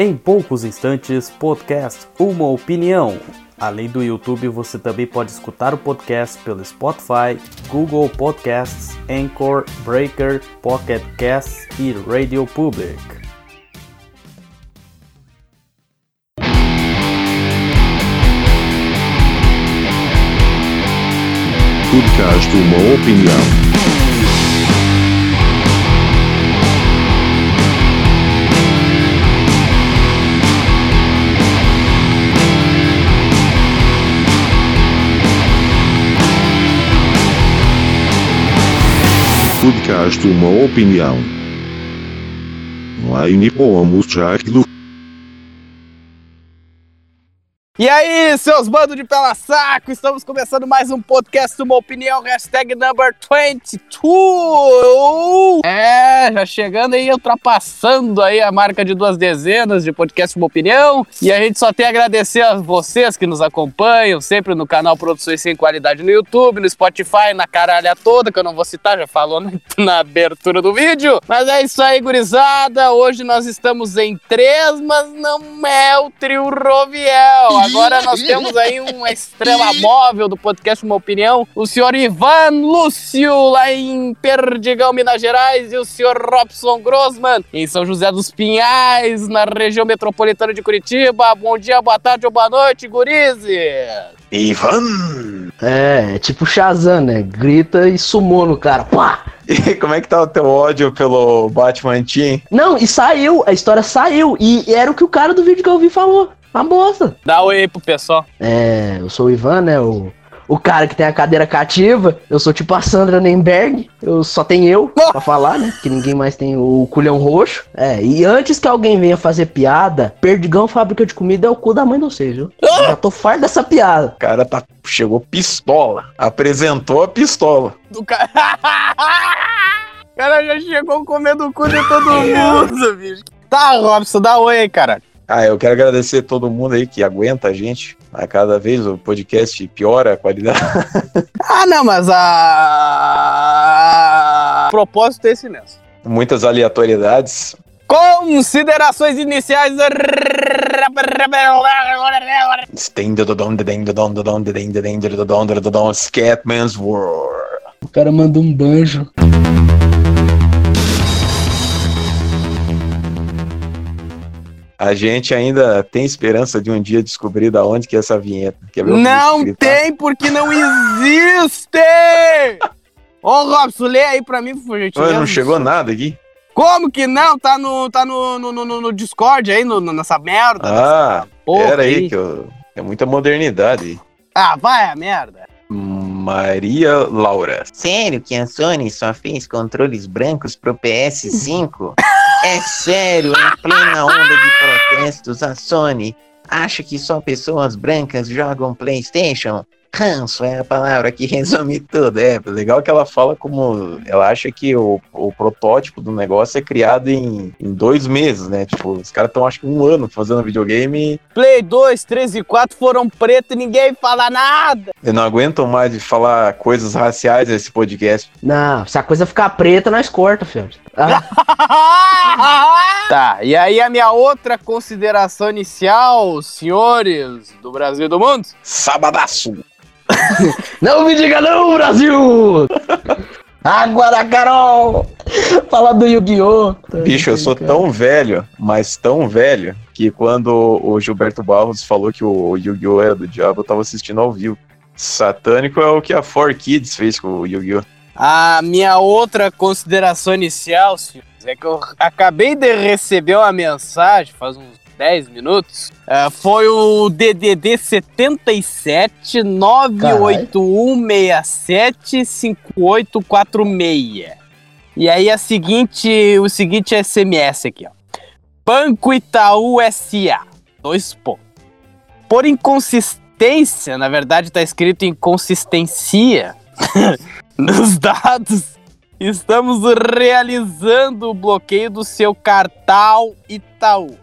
Em poucos instantes, podcast Uma Opinião. Além do YouTube, você também pode escutar o podcast pelo Spotify, Google Podcasts, Anchor, Breaker, Pocket Casts e Radio Public. Podcast Uma Opinião. Podcast Uma Opinião. Online pomos Jack do E aí, seus bandos de pela saco, estamos começando mais um podcast, uma opinião, hashtag number 22. É, já chegando aí, ultrapassando aí a marca de duas dezenas de podcast, uma opinião. E a gente só tem a agradecer a vocês que nos acompanham, sempre no canal Produções Sem Qualidade no YouTube, no Spotify, na caralha toda, que eu não vou citar, já falou na, na abertura do vídeo. Mas é isso aí, gurizada. Hoje nós estamos em três, mas não é o trio Roviel. Agora nós temos aí uma estrela móvel do podcast Uma Opinião, o senhor Ivan Lúcio, lá em Perdigão, Minas Gerais, e o senhor Robson Grossman, em São José dos Pinhais, na região metropolitana de Curitiba. Bom dia, boa tarde ou boa noite, gurizes! Ivan! É, é tipo Shazam, né? Grita e sumou no cara. Pá! E como é que tá o teu ódio pelo Batman Team? Não, e saiu, a história saiu. E era o que o cara do vídeo que eu vi falou. Uma bosta. Dá oi aí pro pessoal. É, eu sou o Ivan, né? O, o cara que tem a cadeira cativa. Eu sou tipo a Sandra Nemberg. Eu só tenho eu pra falar, né? Que ninguém mais tem o culhão roxo. É, e antes que alguém venha fazer piada, Perdigão Fábrica de Comida é o cu da mãe de vocês, viu? Eu Já tô farto dessa piada. O cara tá, chegou pistola. Apresentou a pistola. Do cara. O cara já chegou comendo o cu de todo mundo, bicho. Tá, Robson, dá oi aí, cara. Ah, eu quero agradecer todo mundo aí que aguenta a gente. A cada vez o podcast piora a qualidade. Ah, não, mas a. O propósito é esse mesmo. Muitas aleatoriedades. Considerações iniciais. Scatman's World. O cara manda um banjo. A gente ainda tem esperança de um dia descobrir da onde que é essa vinheta. Eu Não gritar? tem porque não existe! Ô, Robson, lê aí pra mim, por gentileza. Não chegou nada aqui? Como que não? Tá no, tá no, no, no, no Discord aí, no, nessa merda. Ah, nessa porra pera aí, que eu... é muita modernidade aí. Ah, vai a merda. Maria Laura. Sério que a Sony só fez controles brancos pro PS5? é sério, em plena onda de protestos, a Sony acha que só pessoas brancas jogam PlayStation? Ranço é a palavra que resume tudo. É, legal que ela fala como. Ela acha que o, o protótipo do negócio é criado em, em dois meses, né? Tipo, os caras estão acho que um ano fazendo videogame Play 2, 3 e 4 foram preto e ninguém fala nada. e não aguentam mais de falar coisas raciais nesse podcast. Não, se a coisa ficar preta, nós corta, filho. Ah, Tá, e aí a minha outra consideração inicial, senhores do Brasil e do mundo? Sabadaço! não me diga não, Brasil! Água da Carol! Fala do Yu-Gi-Oh! Bicho, eu sou tão velho, mas tão velho, que quando o Gilberto Barros falou que o Yu-Gi-Oh! era do diabo, eu tava assistindo ao vivo. Satânico é o que a 4Kids fez com o Yu-Gi-Oh! A minha outra consideração inicial, senhores, é que eu acabei de receber uma mensagem faz uns 10 minutos. é, foi o DDD 77 98167 5846. E aí a seguinte, o seguinte SMS aqui, ó. Banco Itaú SA. Dois pontos. Por inconsistência, na verdade tá escrito inconsistência nos dados, estamos realizando o bloqueio do seu cartão Itaú.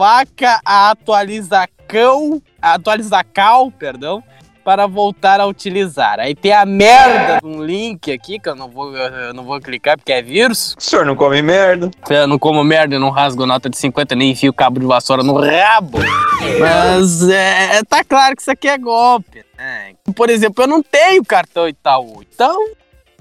Faca a atualização, a atualizacal, perdão, para voltar a utilizar. Aí tem a merda de um link aqui que eu não vou, eu não vou clicar porque é vírus. O senhor não come merda. Eu não como merda, eu não rasgo nota de 50, nem enfio cabo de vassoura no rabo. Mas é, tá claro que isso aqui é golpe. Né? Por exemplo, eu não tenho cartão Itaú. Então,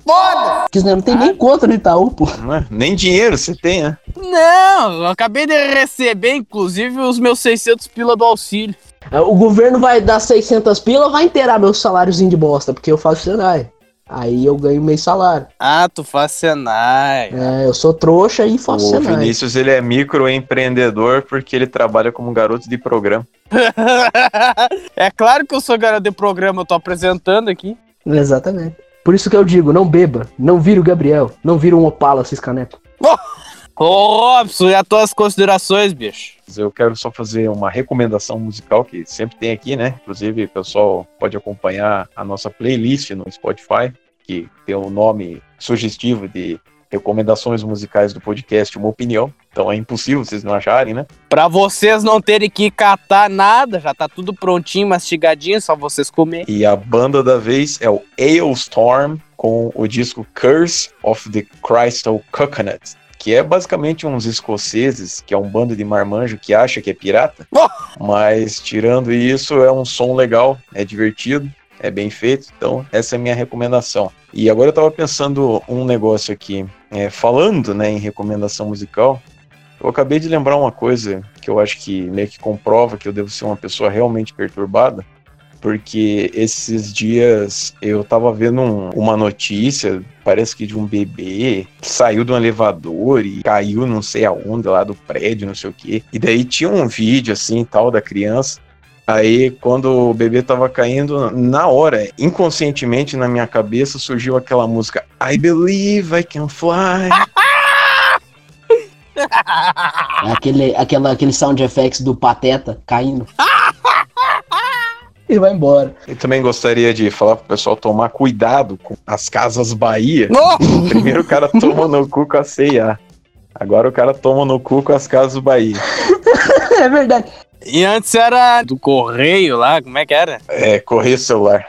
foda Porque senão não tem nem conta no Itaú, pô. Não é? Nem dinheiro você tem, né? Não, eu acabei de receber, inclusive, os meus 600 pila do auxílio. O governo vai dar 600 pila, vai inteirar meu saláriozinho de bosta, porque eu faço Senai. Aí eu ganho meio salário. Ah, tu faz Senai. É, eu sou trouxa e faço O Senai. Vinícius ele é microempreendedor porque ele trabalha como garoto de programa. é claro que eu sou garoto de programa, eu tô apresentando aqui. Exatamente. Por isso que eu digo, não beba, não vira o Gabriel, não vira um Opala, Ciscaneco. Ô, Robson, e as tuas considerações, bicho? Eu quero só fazer uma recomendação musical que sempre tem aqui, né? Inclusive, o pessoal pode acompanhar a nossa playlist no Spotify, que tem o nome sugestivo de recomendações musicais do podcast Uma Opinião. Então é impossível vocês não acharem, né? Pra vocês não terem que catar nada, já tá tudo prontinho, mastigadinho, só vocês comer. E a banda da vez é o Ailstorm com o disco Curse of the Crystal Coconut. Que é basicamente uns escoceses, que é um bando de marmanjo que acha que é pirata. Mas tirando isso, é um som legal, é divertido, é bem feito. Então, essa é a minha recomendação. E agora eu tava pensando um negócio aqui. É, falando né, em recomendação musical, eu acabei de lembrar uma coisa que eu acho que meio que comprova que eu devo ser uma pessoa realmente perturbada. Porque esses dias eu tava vendo um- uma notícia, parece que de um bebê que saiu de um elevador e caiu não sei aonde lá do prédio, não sei o quê. E daí tinha um vídeo assim tal da criança. Aí, quando o bebê tava caindo, na hora, inconscientemente na minha cabeça surgiu aquela música I Believe I Can Fly. Aquele, aquela, aquele sound effects do Pateta caindo. e vai embora. E também gostaria de falar pro pessoal tomar cuidado com as casas Bahia. Oh! Primeiro o cara toma no cu com a CIA. Agora o cara toma no cu com as casas Bahia. É verdade. E antes era do correio lá, como é que era? É, correio celular.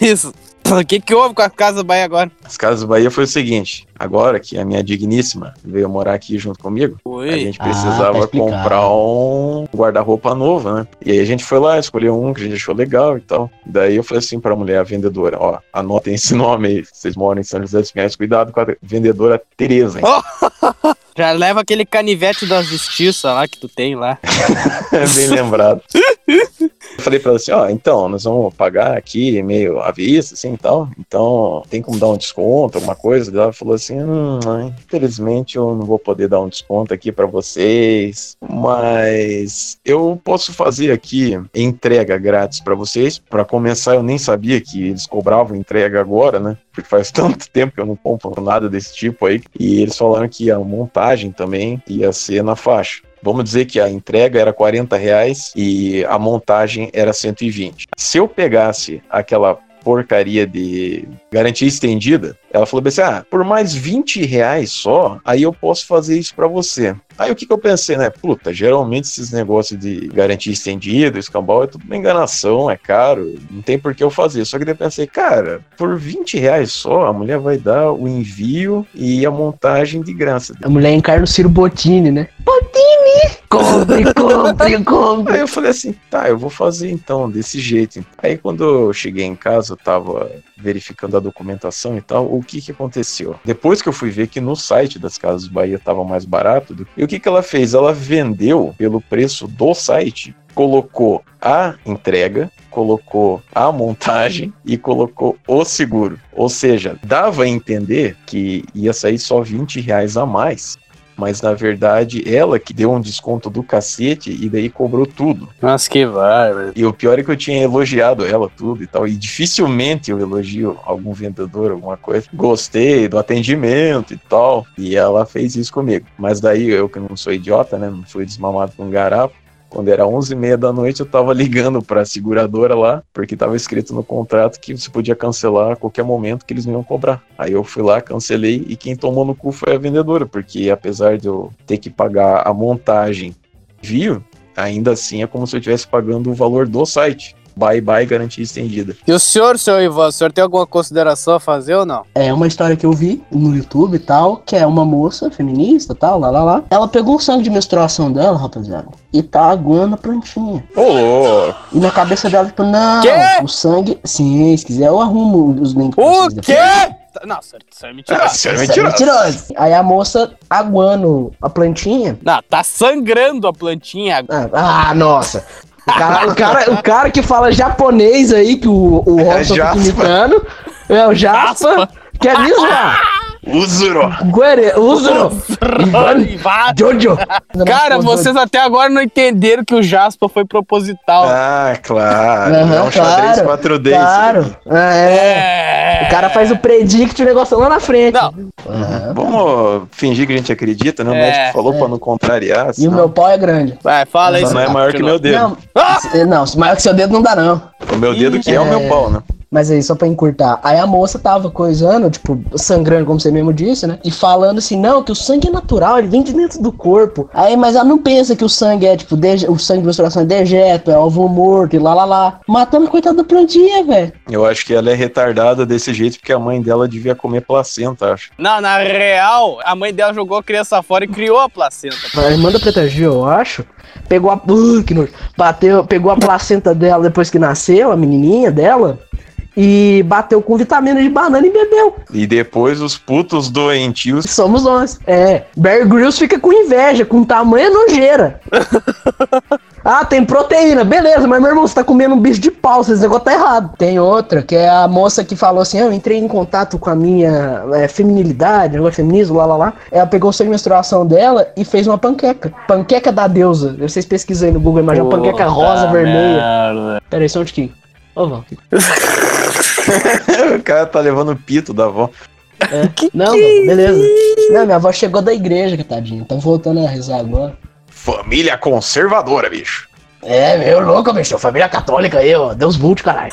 Isso. O que que houve com a Casa Bahia agora? As casas Bahia foi o seguinte: agora que a minha digníssima veio morar aqui junto comigo, a Oi. gente Ah, precisava tá explicado. comprar um guarda-roupa novo, né? E aí a gente foi lá, escolheu um que a gente achou legal e tal. Daí eu falei assim pra mulher, a vendedora: ó, anotem esse nome aí. Vocês moram em São José dos Pinhais, cuidado com a vendedora Tereza, hein? Já leva aquele canivete da justiça lá que tu tem lá. Bem lembrado. Falei pra ela assim, ó, então, nós vamos pagar aqui meio à vista, assim, e tal, então tem como dar um desconto, alguma coisa? Ela falou assim, hum, infelizmente eu não vou poder dar um desconto aqui pra vocês, mas eu posso fazer aqui entrega grátis pra vocês. Pra começar, eu nem sabia que eles cobravam entrega agora, né? Porque faz tanto tempo que eu não compro nada desse tipo aí, e eles falaram que a montagem também ia ser na faixa. Vamos dizer que a entrega era 40 reais e a montagem era 120. Se eu pegasse aquela porcaria de garantia estendida, ela falou assim: ah, por mais 20 reais só, aí eu posso fazer isso pra você. Aí o que, que eu pensei, né? Puta, geralmente esses negócios de garantia estendida, escambau, é tudo uma enganação, é caro, não tem por que eu fazer. Só que daí eu pensei, cara, por 20 reais só, a mulher vai dar o envio e a montagem de graça. A mulher encarna o Ciro Bottini, né? Bottini! Compre, compre, compre. Aí eu falei assim, tá, eu vou fazer então, desse jeito. Aí quando eu cheguei em casa, eu tava verificando a documentação e tal, o que que aconteceu? Depois que eu fui ver que no site das Casas Bahia tava mais barato, e o que que ela fez? Ela vendeu pelo preço do site, colocou a entrega, colocou a montagem e colocou o seguro. Ou seja, dava a entender que ia sair só 20 reais a mais. Mas na verdade, ela que deu um desconto do cacete e daí cobrou tudo. Nossa, que bárbaro. E o pior é que eu tinha elogiado ela tudo e tal. E dificilmente eu elogio algum vendedor, alguma coisa. Gostei do atendimento e tal. E ela fez isso comigo. Mas daí eu que não sou idiota, né? Não fui desmamado com um garapo. Quando era 11h30 da noite, eu tava ligando pra seguradora lá, porque tava escrito no contrato que você podia cancelar a qualquer momento que eles não iam cobrar. Aí eu fui lá, cancelei, e quem tomou no cu foi a vendedora, porque apesar de eu ter que pagar a montagem viu, ainda assim é como se eu estivesse pagando o valor do site. Bye bye garantia estendida. E o senhor, seu Ivan, o senhor tem alguma consideração a fazer ou não? É uma história que eu vi no YouTube e tal, que é uma moça feminista e tal, lá, lá, lá. Ela pegou o sangue de menstruação dela, rapaziada, e tá aguando a plantinha. Ô, louco. E na cabeça dela, tipo, não, Quê? o sangue. Sim, se quiser eu arrumo os links O quê? Não, senhor, isso é mentira. Ah, você é Isso é mentiroso. mentiroso. Aí a moça aguando a plantinha. Não, tá sangrando a plantinha. Ah, ah, nossa. O cara, o, cara, o cara que fala japonês aí, que o, o Robson fica Jaspa. imitando, é o Jaspa. Que é mesmo, lá? Uzuro. Guere, Uzuro. Jojo. Cara, vocês até agora não entenderam que o Jaspa foi proposital. Ah, claro. Aham, é um xadrez claro, 4D. Claro. Ah, é. O cara faz o predict o negócio lá na frente. Não. Aham. Vamos fingir que a gente acredita, né? O É, médico falou é. pra não contrariar. E o senão meu pau é grande. Vai, fala isso. não é maior que meu dedo. Não, Ah! se- não, maior que seu dedo não dá, não. O meu dedo que é, o meu É. pau, né? Mas aí, só pra encurtar. Aí a moça tava coisando, tipo, sangrando, como você mesmo disse, né? E falando assim, não, que o sangue é natural, ele vem de dentro do corpo. Aí, mas ela não pensa que o sangue é, tipo, dege- o sangue de menstruação é dejeto, é ovo morto e lá, lá, lá. Matando a coitada da plantinha, velho. Eu acho que ela é retardada desse jeito porque a mãe dela devia comer placenta, acho. Não, na real, a mãe dela jogou a criança fora e criou a placenta. A irmã da Preta Gil, eu acho, pegou a... Uh, que nojo. Bateu, pegou a placenta dela depois que nasceu, a menininha dela, e bateu com vitamina de banana e bebeu. E depois os putos doentios. Somos nós. É. Bear Grylls fica com inveja, com tamanha nojeira. ah, tem proteína. Beleza, mas meu irmão, você tá comendo um bicho de pau, esse negócio tá errado. Tem outra, que é a moça que falou assim: "Ah, eu entrei em contato com a minha é, feminilidade, negócio feminismo, lá, lá, lá. Ela pegou o sangue de menstruação dela e fez uma panqueca. Panqueca da deusa. Vocês pesquisam aí no Google, imagina uma panqueca rosa, vermelha. Merda. Pera aí, só um tiquinho. Ô, Val. o cara tá levando o pito da avó. Não, Val, beleza. Não, minha avó chegou da igreja, que tadinha. Tá voltando a rezar agora. Família conservadora, bicho. É, meu louco, bicho. Família católica aí, ó. Deus Vult, caralho.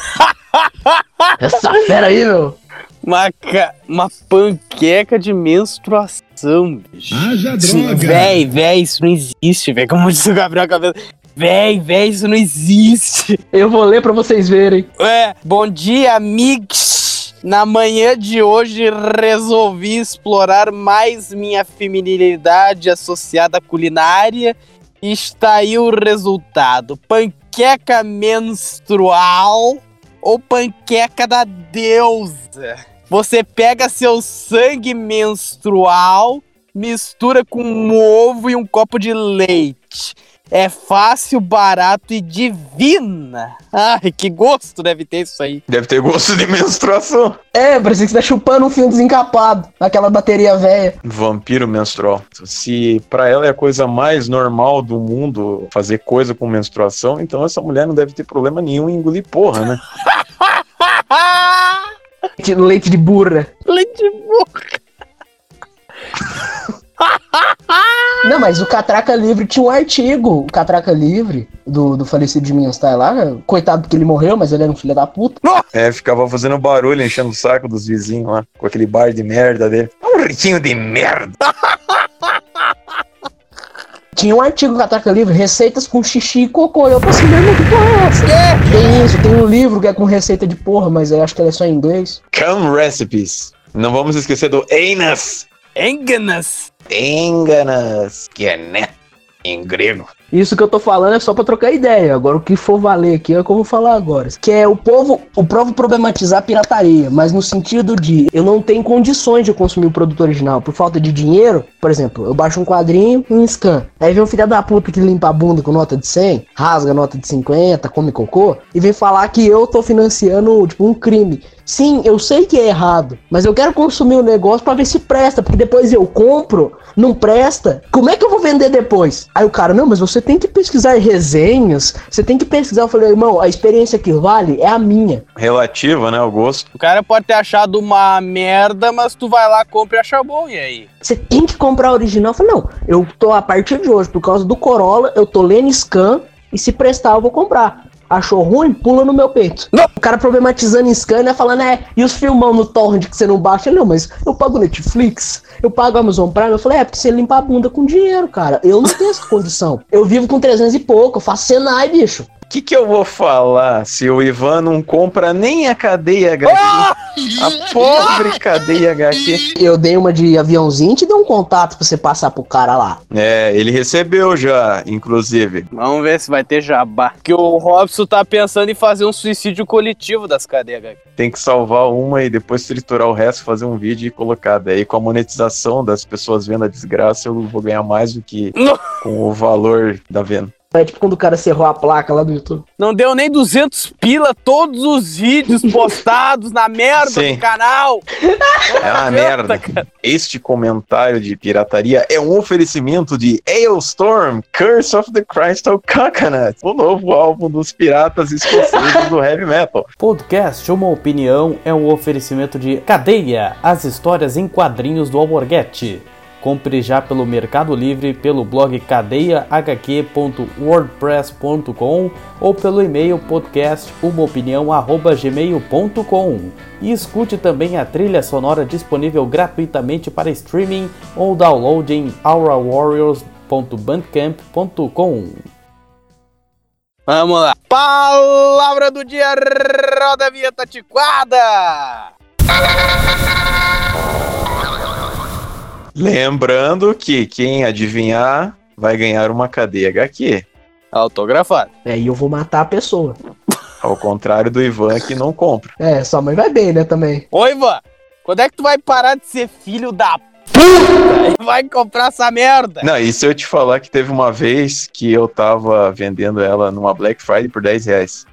Essa fera aí, meu. Uma, ca- uma panqueca de menstruação, bicho. Haja droga! Véi, véi, isso não existe, velho. Como disse o Gabriel Cabelo. Véi, véi, isso não existe. Eu vou ler pra vocês verem. É, bom dia, amigos. Na manhã de hoje resolvi explorar mais minha feminilidade associada à culinária e está aí o resultado: panqueca menstrual ou panqueca da deusa. Você pega seu sangue menstrual, mistura com um ovo e um copo de leite. É fácil, barato e divina. Ai, que gosto deve ter isso aí. Deve ter gosto de menstruação. É, parece que você tá chupando um fio desencapado. Naquela bateria velha. Vampiro menstrual. Se pra ela é a coisa mais normal do mundo fazer coisa com menstruação, então essa mulher não deve ter problema nenhum em engolir porra, né? Leite- Leite de burra. Leite burro. Não, mas o Catraca Livre tinha um artigo. O Catraca Livre, do, do falecido de Minas Style lá. Coitado que ele morreu, mas ele era um filho da puta. É, ficava fazendo barulho, enchendo o saco dos vizinhos lá, com aquele bar de merda dele. Um riquinho de merda. Tinha um artigo do Catraca Livre, receitas com xixi e cocô. Eu pensei, meu irmão, que porra é essa? Tem isso, tem um livro que é com receita de porra, mas eu acho que ela é só em inglês. Cam Recipes. Não vamos esquecer do Anus. Enganas. Enganas, que é né em grego. Isso que eu tô falando é só pra trocar ideia. Agora o que for valer aqui é o que eu vou falar agora. Que é o povo, o povo problematizar a pirataria, mas no sentido de eu não tenho condições de consumir o produto original por falta de dinheiro. Por exemplo, eu baixo um quadrinho um scan. Aí vem um filho da puta que limpa a bunda com nota de 100, rasga nota de 50, come cocô e vem falar que eu tô financiando tipo um crime. Sim, eu sei que é errado, mas eu quero consumir o negócio pra ver se presta, porque depois eu compro, não presta. Como é que eu vou vender depois? Aí o cara, não, mas você tem que pesquisar resenhas, você tem que pesquisar. Eu falei, irmão, a experiência que vale é a minha. Relativa, né? O gosto. O cara pode ter achado uma merda, mas tu vai lá, compra e acha bom, e aí? Você tem que comprar a original. Eu falei, não, eu tô a partir de hoje, por causa do Corolla, eu tô lendo scan e se prestar eu vou comprar. Achou ruim? Pula no meu peito. Não. O cara problematizando em scan, né? Falando, é, e os filmão no torrent que você não baixa? Eu, Não, mas eu pago Netflix, eu pago Amazon Prime. Eu falei, é, porque você limpa a bunda com dinheiro, cara. Eu não tenho essa condição. Eu vivo com 300 e pouco, eu faço Senai, bicho. Que, que eu vou falar se o Ivan não compra nem a cadeia HQ? A pobre cadeia HQ. Eu dei uma de aviãozinho e te dei um contato pra você passar pro cara lá. É, ele recebeu já, inclusive. Vamos ver se vai ter jabá. Que o Robson tá pensando em fazer um suicídio coletivo das cadeias. cara. Tem que salvar uma e depois triturar o resto, fazer um vídeo e colocar. Daí com a monetização das pessoas vendo a desgraça, eu vou ganhar mais do que Não. com o valor da venda. É tipo quando o cara cerrou a placa lá do YouTube. Não deu nem 200 pila todos os vídeos postados na merda Sim. do canal. É uma merda. cara. Este comentário de pirataria é um oferecimento de Ailstorm, Curse of the Crystal Coconut, o novo álbum dos piratas escoceses do heavy metal. Podcast Uma Opinião é um oferecimento de Cadeia, as histórias em quadrinhos do Alborguete. Compre já pelo Mercado Livre, pelo blog cadeiahq.wordpress.com ou pelo e-mail podcastumaopinião@gmail.com. E escute também a trilha sonora disponível gratuitamente para streaming ou download em aurawarriors.bandcamp.com. Vamos lá. Palavra do dia, roda a vinheta. Lembrando que quem adivinhar vai ganhar uma cadeia HQ. Autografado. É, e eu vou matar a pessoa. Ao contrário do Ivan que não compra. É, sua mãe vai bem, né, também. Ô, Ivan, quando é que tu vai parar de ser filho da puta vai comprar essa merda? Não, e se eu te falar que teve uma vez que eu tava vendendo ela numa Black Friday por 10 reais?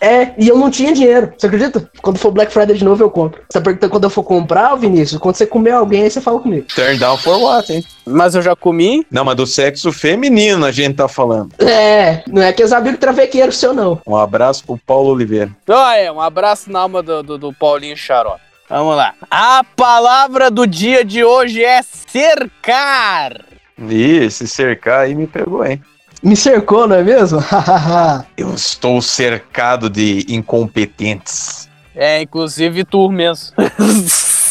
É, e eu não tinha dinheiro. Você acredita? Quando for Black Friday de novo, eu compro. Você pergunta quando eu for comprar, Vinícius? Quando você comer alguém, aí você fala comigo. Turn down for what, hein? Mas eu já comi. Não, mas do sexo feminino a gente tá falando. É, não é aqueles amigos travequeiros seu, não. Um abraço pro Paulo Oliveira. Olha, um abraço na alma do, do, do Paulinho Xarope. Vamos lá. A palavra do dia de hoje é cercar. Ih, se cercar aí me pegou, hein? Me cercou, não é mesmo? Eu estou cercado de incompetentes. É, inclusive tu mesmo.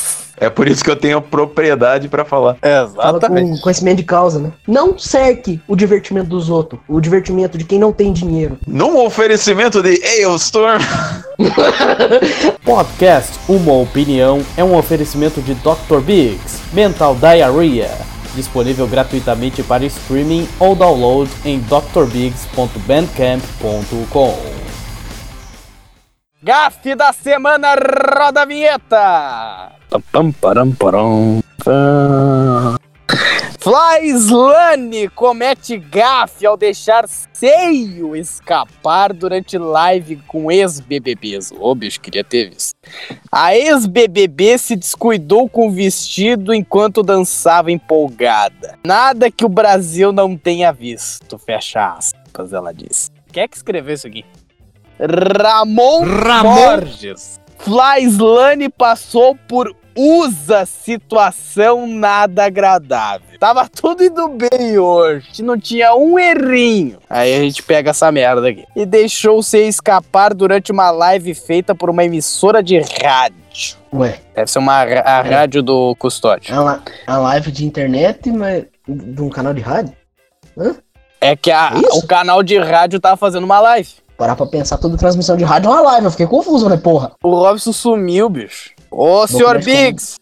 É por isso que eu tenho propriedade pra falar. Fala com conhecimento de causa, né? Não cerque o divertimento dos outros. O divertimento de quem não tem dinheiro. Num oferecimento de Ailstorm. Podcast Uma Opinião é um oferecimento de Dr. Biggs Mental Diarrhea, disponível gratuitamente para streaming ou download em drbiggs.bandcamp.com. Gafe da semana, roda a vinheta. Pam, pam, pam. Flyslane comete gafe ao deixar seio escapar durante live com ex-BBBs. Ô, bicho, queria ter visto. A ex-BBB se descuidou com o vestido enquanto dançava empolgada. Nada que o Brasil não tenha visto, fecha aspas, ela disse. Quem é que escreveu isso aqui? Ramon, Borges. Flyslane passou por usa situação nada agradável. Tava tudo indo bem hoje. Não tinha um errinho. Aí a gente pega essa merda aqui. E deixou-se escapar durante uma live feita por uma emissora de rádio. Ué, Deve ser uma a rádio do custódio. é uma, é uma live de internet, mas de um canal de rádio? É que a- Isso? o canal de rádio tava fazendo uma live. Parar pra pensar, toda transmissão de rádio é uma live. Eu fiquei confuso, né, porra? O Robson sumiu, bicho. Ô, senhor. Biggs!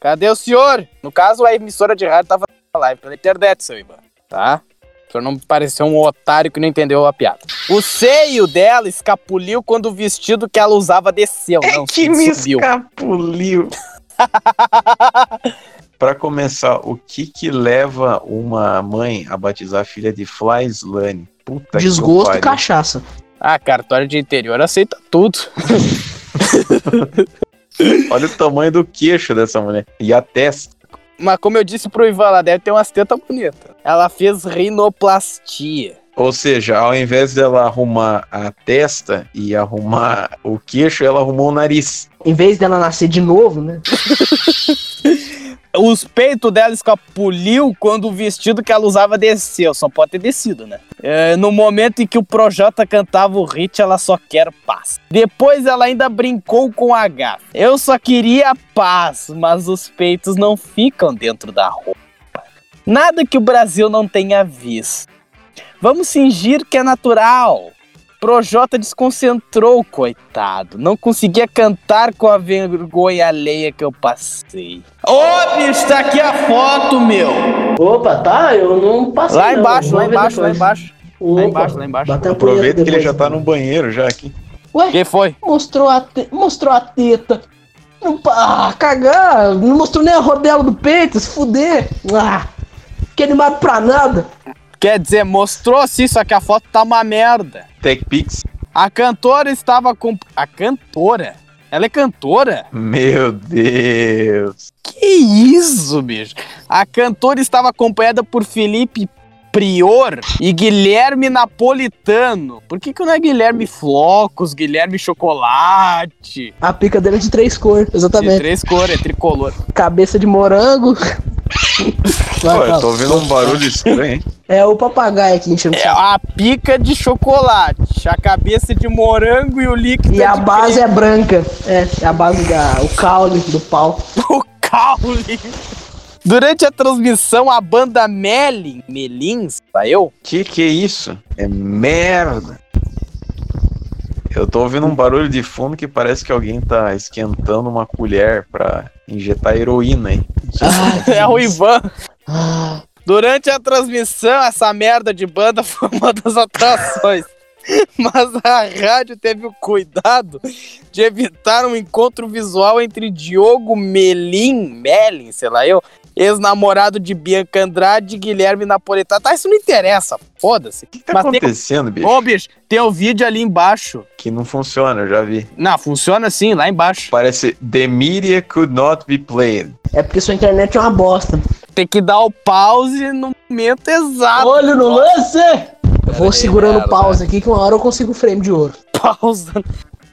Cadê o senhor? No caso, a emissora de rádio tava fazendo live pela internet, seu Ivan. Tá? O senhor não pareceu um otário que não entendeu a piada. O seio dela escapuliu quando o vestido que ela usava desceu. É não, que me subiu. escapuliu. Pra começar, o que que leva uma mãe a batizar a filha de Flyslane? Puta que Desgosto e pariu. cachaça. Ah, cartório de interior aceita tudo. Olha o tamanho do queixo dessa mulher. E a testa. Mas como eu disse pro Ivan, ela deve ter umas tetas bonitas. Ela fez rinoplastia. Ou seja, ao invés dela arrumar a testa e arrumar o queixo, ela arrumou o nariz. Em vez dela nascer de novo, né? Os peitos dela escapuliu quando o vestido que ela usava desceu. Só pode ter descido, né? É, no momento em que o Projota cantava o hit, ela só quer paz. Depois ela ainda brincou com a gafa. Eu só queria paz, mas os peitos não ficam dentro da roupa. Nada que o Brasil não tenha visto. Vamos fingir que é natural. Projota desconcentrou, coitado. Não conseguia cantar com a vergonha alheia que eu passei. Ô, bicho, tá aqui a foto, meu. Opa, tá? Eu não passei. Lá não. embaixo, Vou lá embaixo, lá embaixo. Opa, embaixo, lá embaixo. bateu a Aproveita que ele já tá no banheiro já aqui. Ué, Quem foi? mostrou a, te... mostrou a teta. Não, ah, cagar. Não mostrou nem a rodela do peito, se fuder. Ah, que animado pra nada. Quer dizer, mostrou sim, só que a foto tá uma merda. TechPix. A cantora estava com. A cantora? Ela é cantora? Meu Deus. Que isso, bicho? A cantora estava acompanhada por Felipe Prior e Guilherme Napolitano. Por que, que não é Guilherme Flocos, Guilherme Chocolate? A pica dele é de três cores, De exatamente. três cores, é tricolor. Cabeça de morango. Vai, Pô, eu tô ouvindo um barulho estranho, hein? É o papagaio aqui enchendo É a pica de chocolate, a cabeça de morango e o líquido E a de base é branca. É, é a base da. O caule do pau. o caule. Durante a transmissão, a banda Melin, Melins, tá eu? Que que é isso? É merda. Eu tô ouvindo um barulho de fundo que parece que alguém tá esquentando uma colher pra injetar heroína aí. Ah, É o Ivan. Ah, Durante a transmissão, essa merda de banda foi uma das atrações. Mas a rádio teve o cuidado de evitar um encontro visual entre Diogo Melim, Melin, sei lá eu, ex-namorado de Bianca Andrade e Guilherme Napolitano. Tá, isso não interessa, foda-se. O que tá Mas tem- acontecendo, bicho? Ô, bicho, tem o vídeo ali embaixo. Que não funciona, eu já vi. Não, funciona assim, lá embaixo. Parece The media could not be played. é porque sua internet é uma bosta. Tem que dar o pause no momento exato. Olho no lance! Eu vou segurando merda. pause aqui que uma hora eu consigo o frame de ouro. Pausa.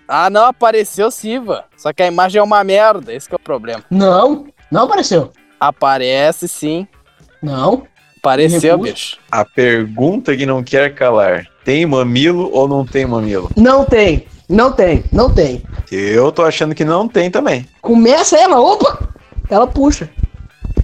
Ah, não, apareceu Siva. Só que a imagem é uma merda, esse que é o problema. Não, não apareceu. Aparece sim. Não. Apareceu, bicho. A pergunta que não quer calar: tem mamilo ou não tem mamilo? Não tem. Não tem. Não tem. Eu tô achando que não tem também. Começa ela, opa! Ela puxa.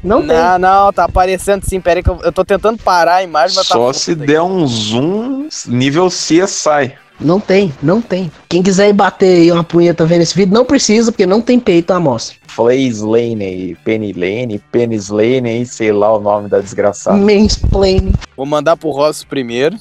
Não tem. Não, não, tá aparecendo sim. Pera aí que eu, eu tô tentando parar a imagem, mas tá Só foda se aqui. der um zoom nível CSI. Não tem, não tem. Quem quiser ir bater aí uma punheta vendo esse vídeo, não precisa, porque não tem peito à mostra. Flays Lane, Penny Lane, Penis Lane, sei lá o nome da desgraçada. Mansplaining. Vou mandar pro Ross primeiro.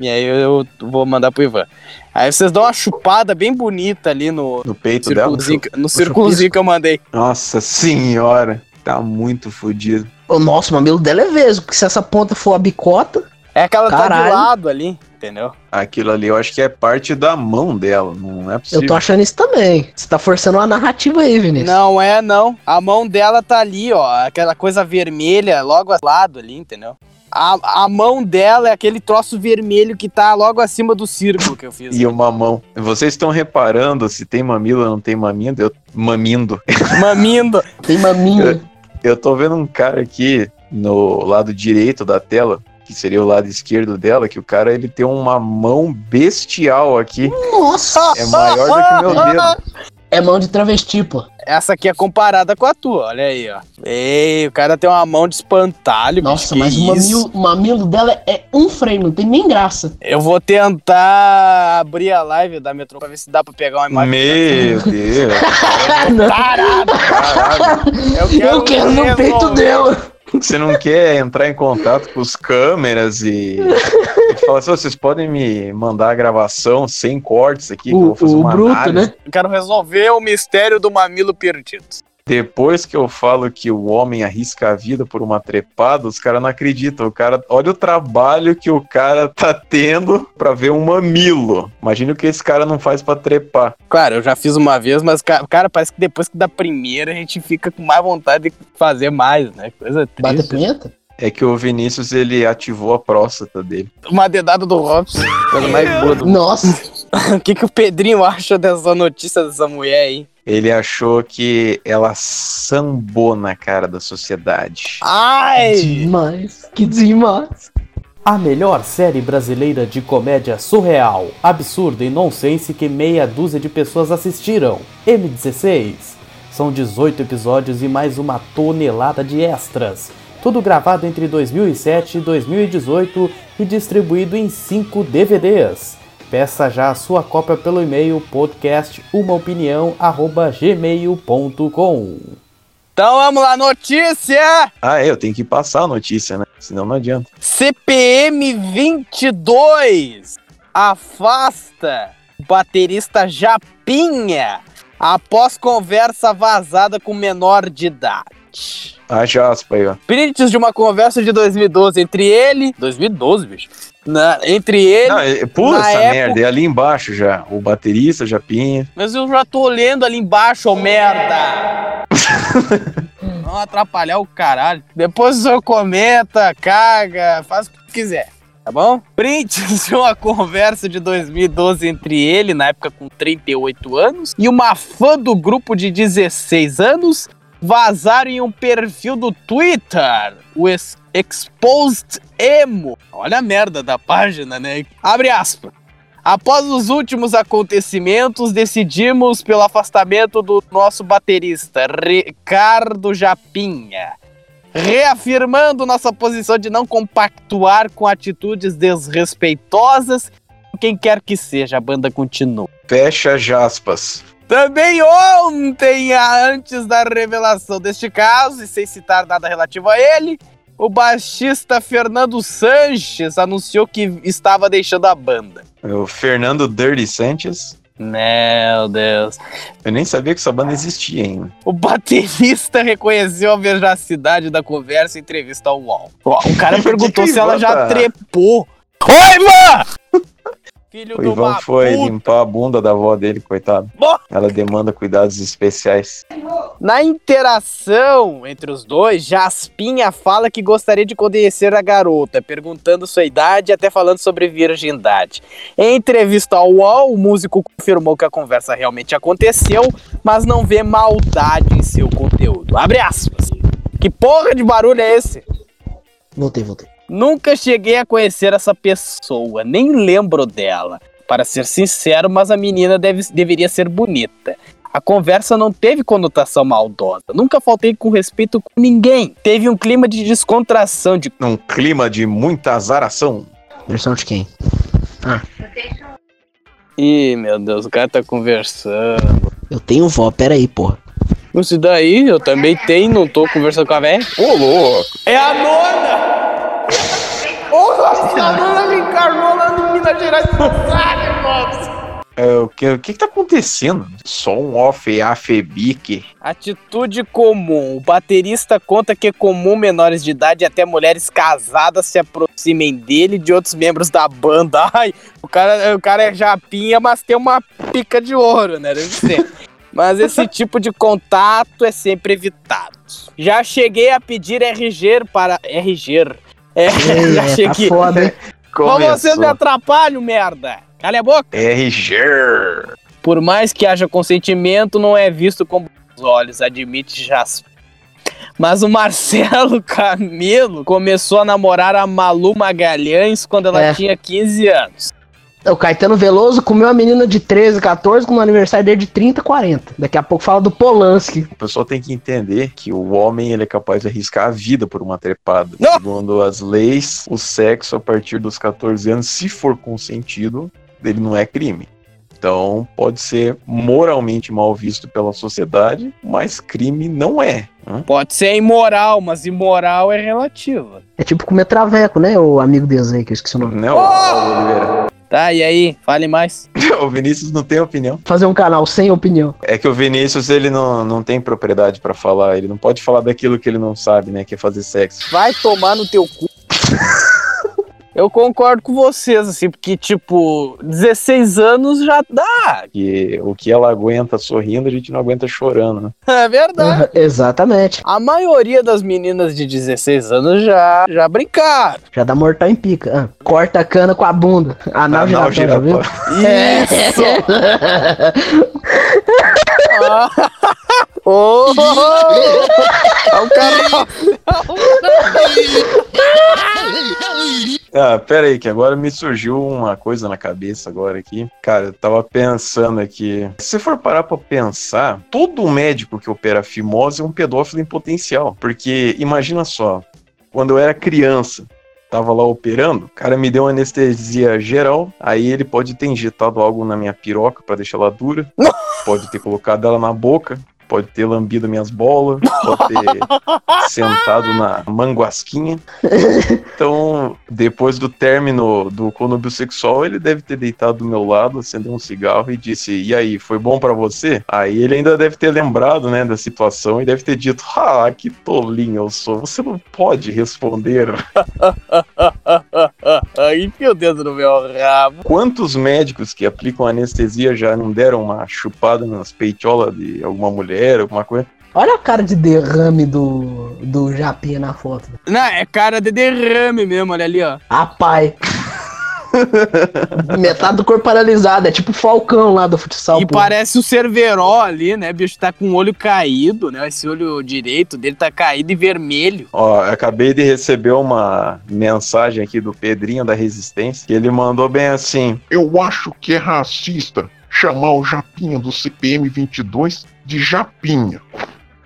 E aí eu vou mandar pro Ivan. Aí vocês dão uma chupada bem bonita ali no No peito dela? no círculozinho que eu mandei. Nossa senhora, tá muito fodido. O nosso mamilo dela é vesgo, porque se essa ponta for a bicota, É aquela tá Caralho. lado ali, entendeu? Aquilo ali eu acho que é parte da mão dela, não é possível. eu tô achando isso também. Você tá forçando uma narrativa aí, Vinícius. Não é, não. A mão dela tá ali, ó. Aquela coisa vermelha logo ao lado ali, entendeu? A, a mão dela é aquele troço vermelho que tá logo acima do círculo que eu fiz. E uma mão. Vocês estão reparando se tem mamilo ou não tem mamindo? Eu, mamindo. Mamindo. Tem maminha. Eu tô vendo um cara aqui no lado direito da tela, que seria o lado esquerdo dela, que o cara ele tem uma mão bestial aqui. Nossa! É maior do que o meu dedo. É mão de travesti, pô. Essa aqui é comparada com a tua, olha aí, ó. Ei, o cara tem uma mão de espantalho, Nossa, bicho, mas o mamilo, o mamilo dela é um frame, não tem nem graça. Eu vou tentar abrir a live da Metro pra ver se dá pra pegar uma imagem. Meu Deus. Caralho. Eu Eu quero no peito dela. Você não quer entrar em contato com os câmeras e, e falar assim, "Ô, vocês podem me mandar a gravação sem cortes aqui, que eu O, vou fazer o uma bruto, análise. né? Eu quero resolver o mistério do mamilo perdido. Depois que eu falo que o homem arrisca a vida por uma trepada, os caras não acreditam. O cara, olha o trabalho que o cara tá tendo pra ver um mamilo. Imagina o que esse cara não faz pra trepar. Claro, eu já fiz uma vez, mas, ca- cara, parece que depois que da primeira a gente fica com mais vontade de fazer mais, né? Coisa Bate triste. punheta? É que o Vinícius ele ativou a próstata dele. Uma dedada do Robson, coisa mais boa do. Nossa, O que, que o Pedrinho acha dessa notícia dessa mulher aí? Ele achou que ela sambou na cara da sociedade. Ai! demais. Que demais. A melhor série brasileira de comédia surreal, absurda e nonsense que meia dúzia de pessoas assistiram. M16. São 18 episódios e mais uma tonelada de extras. Tudo gravado entre 2007 e 2018 e distribuído em 5 DVDs. Peça já a sua cópia pelo e-mail podcastumaopinião@gmail.com. Então vamos lá, notícia! Ah, é, eu tenho que passar a notícia, né? Senão não adianta. CPM 22 afasta o baterista Japinha após conversa vazada com menor de idade. A jaspa aí, ó. Prints de uma conversa de 2012 entre ele. 2012, bicho. Na- entre ele. Não, é- pula essa época- merda, é ali embaixo já. O baterista, Japinha. Mas eu já tô lendo ali embaixo, ô merda! Não atrapalhar o caralho. Depois o senhor comenta, caga, faz o que quiser. Tá bom? Prints de uma conversa de 2012 entre ele, na época com 38 anos, e uma fã do grupo de 16 anos vazaram em um perfil do Twitter, o Ex- Exposed Emo. Olha a merda da página, né? Abre aspas. Após os últimos acontecimentos, decidimos pelo afastamento do nosso baterista, Ricardo Japinha. Reafirmando nossa posição de não compactuar com atitudes desrespeitosas, quem quer que seja, a banda continua. Fecha jaspas. Também ontem, antes da revelação deste caso, e sem citar nada relativo a ele, o baixista Fernando Sanches anunciou que estava deixando a banda. O Fernando Dirty Sanchez. Meu Deus. Eu nem sabia que essa banda existia ainda. O baterista reconheceu a veracidade da conversa em entrevista ao UOL. O cara perguntou que se ela já trepou. Oi, mano! Filho O Ivan foi puta. limpar a bunda da avó dele, coitado. Ela demanda cuidados especiais. Na interação entre os dois, Jaspinha fala que gostaria de conhecer a garota, perguntando sua idade e até falando sobre virgindade. Em entrevista ao UOL, o músico confirmou que a conversa realmente aconteceu, mas não vê maldade em seu conteúdo. Abre aspas. Que porra de barulho é esse? Voltei, voltei. Nunca cheguei a conhecer essa pessoa, nem lembro dela. Para ser sincero, mas a menina deve, deveria ser bonita. A conversa não teve conotação maldosa. Nunca faltei com respeito com ninguém. Teve um clima de descontração, de Num clima de muita azaração. Versão de quem? Ih, meu Deus, o cara tá conversando. Eu tenho vó, pera aí, porra. Isso daí eu também tenho, não tô conversando com a velha. Ô, louco! É a nona! Encarnou lá no Minas Gerais Rosário. É, o, que, o que que tá acontecendo? Só um off afebique. Atitude comum. O baterista conta que é comum menores de idade e até mulheres casadas se aproximem dele e de outros membros da banda. Ai, o cara, o cara é japinha, mas tem uma pica de ouro, né? Deve ser. Mas esse tipo de contato é sempre evitado. Já cheguei a pedir RG para. RG. É, já É, tá cheguei. foda, hein? Mas vocês me atrapalham, merda! Cala a boca! RG. Por mais que haja consentimento, não é visto com bons olhos, admite Jasper. Mas o Marcelo Camelo começou a namorar a Malu Magalhães quando ela É. tinha 15 anos. O Caetano Veloso comeu a menina de 13, 14 com o aniversário dele de 30, 40. Daqui a pouco fala do Polanski. O pessoal tem que entender que o homem ele é capaz de arriscar a vida por uma trepada. Não. Segundo as leis, o sexo a partir dos 14 anos, se for consentido, ele não é crime. Então pode ser moralmente mal visto pela sociedade, mas crime não é. né? Pode ser imoral, mas imoral é relativa. É tipo comer traveco, né? O amigo deles aí, que eu esqueci o nome. Né, ô- ô, Oliveira? Tá, e aí? Fale mais. O Vinícius não tem opinião. Fazer um canal sem opinião. É que o Vinícius ele não, não tem propriedade pra falar, ele não pode falar daquilo que ele não sabe, né, que é fazer sexo. Vai tomar no teu cu. Eu concordo com vocês, assim, porque, tipo, 16 anos já dá. Que o que ela aguenta sorrindo, a gente não aguenta chorando, né? É verdade. Aham, Exatamente. A maioria das meninas de 16 anos já, já brincaram. Já dá mortal em pica. Ah, corta a cana com a bunda. Anal giratório, já viu? giratório. Isso! Ah. Oh, é o cara. Ah, pera aí, que agora me surgiu uma coisa na cabeça agora aqui. Cara, eu tava pensando aqui. Se você for parar pra pensar, todo médico que opera fimose é um pedófilo em potencial. Porque, imagina só, quando eu era criança, tava lá operando, o cara me deu anestesia geral, aí ele pode ter injetado algo na minha piroca pra deixar ela dura, pode ter colocado ela na boca, pode ter lambido minhas bolas, pode ter sentado na manguasquinha. Então, depois do término do conúbio sexual, ele deve ter deitado do meu lado, acendeu um cigarro e disse: E aí, foi bom pra você? Aí ele ainda deve ter lembrado, né, da situação e deve ter dito: Ah, que tolinho eu sou, você não pode responder. Enfia o dedo no meu rabo. Quantos médicos que aplicam anestesia já não deram uma chupada nas peitolas de alguma mulher, alguma coisa? Olha a cara de derrame do, do Japinha na foto. Não, é cara de derrame mesmo, olha ali, ó. Ah, pai. Metade do corpo paralisado, é tipo o Falcão lá do futsal. E pô. parece o Cerveró ali, né? O bicho tá com o olho caído, né? Esse olho direito dele tá caído e vermelho. Ó, acabei de receber uma mensagem aqui do Pedrinho da Resistência, que ele mandou bem assim: Eu acho que é racista chamar o Japinha do CPM 22 de Japinha.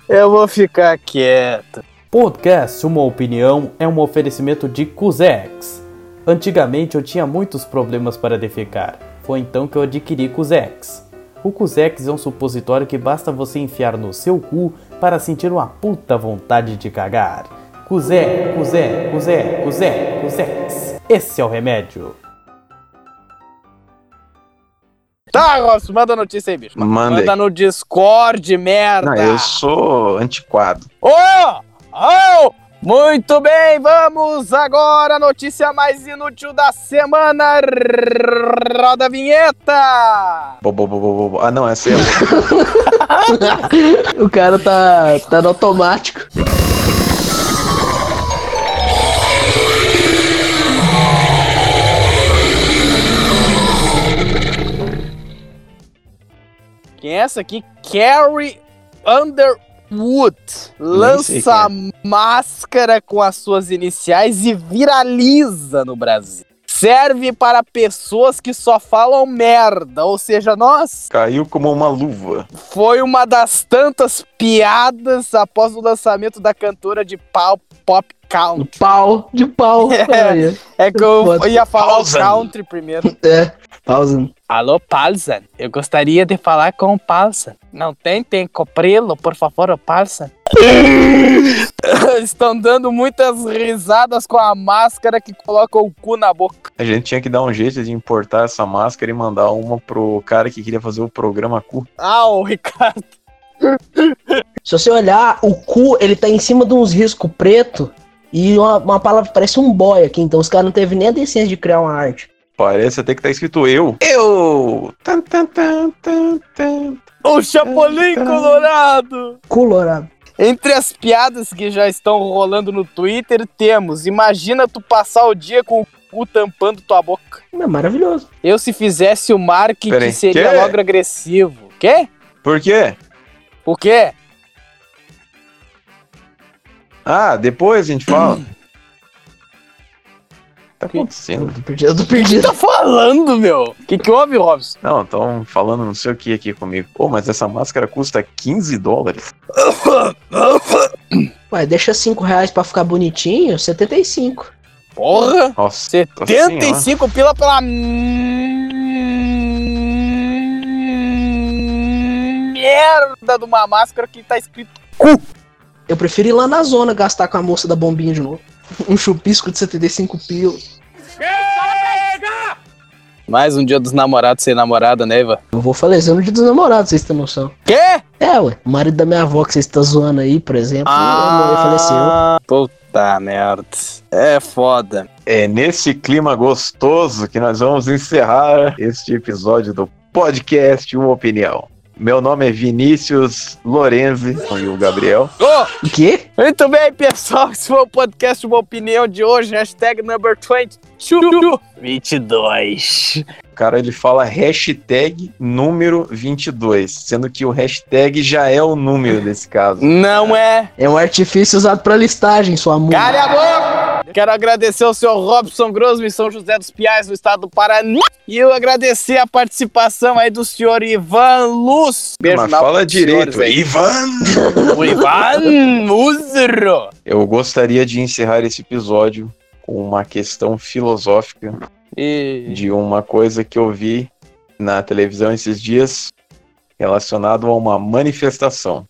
Eu vou ficar quieto. Podcast Uma Opinião é um oferecimento de Cusex. Antigamente eu tinha muitos problemas para defecar. Foi então que eu adquiri Cusex. O Cusex é um supositório que basta você enfiar no seu cu para sentir uma puta vontade de cagar. Cusé, Cusé, Cusé, Cusé, Cusex. Esse é o remédio. Tá, Robson, manda notícia aí, bicho. Manda aí. Manda no Discord, merda. Não, eu sou antiquado. Ô! Ô! Muito bem, vamos agora à notícia mais inútil da semana. Roda a vinheta! Bo, bo, bo, bo, bo. Ah, não, essa é. o cara tá, tá no automático. Quem é essa aqui? Carrie Underwood. Lança máscara com as suas iniciais e viraliza no Brasil. Serve para pessoas que só falam merda, ou seja, nós. Caiu como uma luva. Foi uma das tantas piadas após o lançamento da cantora de pau pop country. Pau, de pau. É. É que eu ia falar o Pausa. country primeiro. É, pausa. Alô, Palsan. Eu gostaria de falar com o Palsan. Não tentem cobri-lo, por favor, o Palsan. Estão dando muitas risadas com a máscara que coloca o cu na boca. A gente tinha que dar um jeito de importar essa máscara e mandar uma pro cara que queria fazer o programa cu. Ah, o Ricardo. Se você olhar, o cu, ele tá em cima de uns riscos preto e uma, uma palavra que parece um boy aqui. Então os caras não teve nem a decência de criar uma arte. Parece até que tá escrito eu. Eu! Tan, tan, tan, tan, tan. O Chapolin Colorado. Colorado. Entre as piadas que já estão rolando no Twitter, temos: Imagina tu passar o dia com o cu tampando tua boca. É maravilhoso. Eu, se fizesse o marketing, Peraí, seria quê? logo agressivo. Quê? Por quê? O quê? Ah, depois a gente fala. tá acontecendo? Eu tô perdido. Tô O que perdido. tá falando, meu? O que, que houve, Robson? Não, estão falando não sei o que aqui comigo. Pô, mas essa máscara custa 15 dólares. Ué, deixa 5 reais pra ficar bonitinho, 75. Porra! Nossa. 75 pila pela. Merda de uma máscara que tá escrito. Eu prefiro ir lá na zona gastar com a moça da bombinha de novo. Um chupisco de 75 pila. Mais um dia dos namorados sem namorada, né, Iva? Eu vou falecer no dia dos namorados, vocês têm noção. Quê? É, ué. O marido da minha avó que vocês estão zoando aí, por exemplo, Ah. ele faleceu. Puta merda. É foda. É nesse clima gostoso que nós vamos encerrar este episódio do podcast Uma Opinião. Meu nome é Vinícius Lorenzi e o Gabriel. O quê? muito bem, pessoal. Esse foi o podcast Uma Opinião de hoje. Hashtag number 22. 22. O cara ele fala hashtag número 22, sendo que o hashtag já é o número desse caso. Não é. É um artifício usado pra listagem, sua mulher. Cale a boca! Quero agradecer ao senhor Robson Grosmo em São José dos Piais, no estado do Paraná. E eu agradecer a participação aí do senhor Ivan Luz. Beijo Mas fala senhores direito, aí. Ivan! O Ivan Uzro. Eu gostaria de encerrar esse episódio uma questão filosófica E... de uma coisa que eu vi na televisão esses dias relacionado a uma manifestação.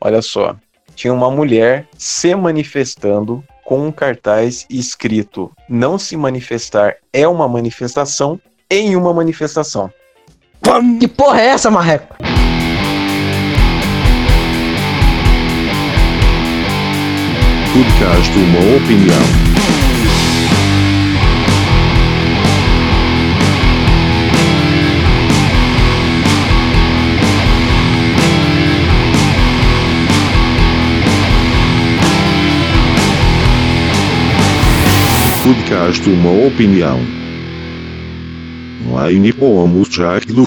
Olha só, tinha uma mulher se manifestando com um cartaz escrito: Não se manifestar é uma manifestação em uma manifestação. Que porra é essa, marreco? Podcast Uma Opinião. Podcast Uma Opinião. Online pomos Jack do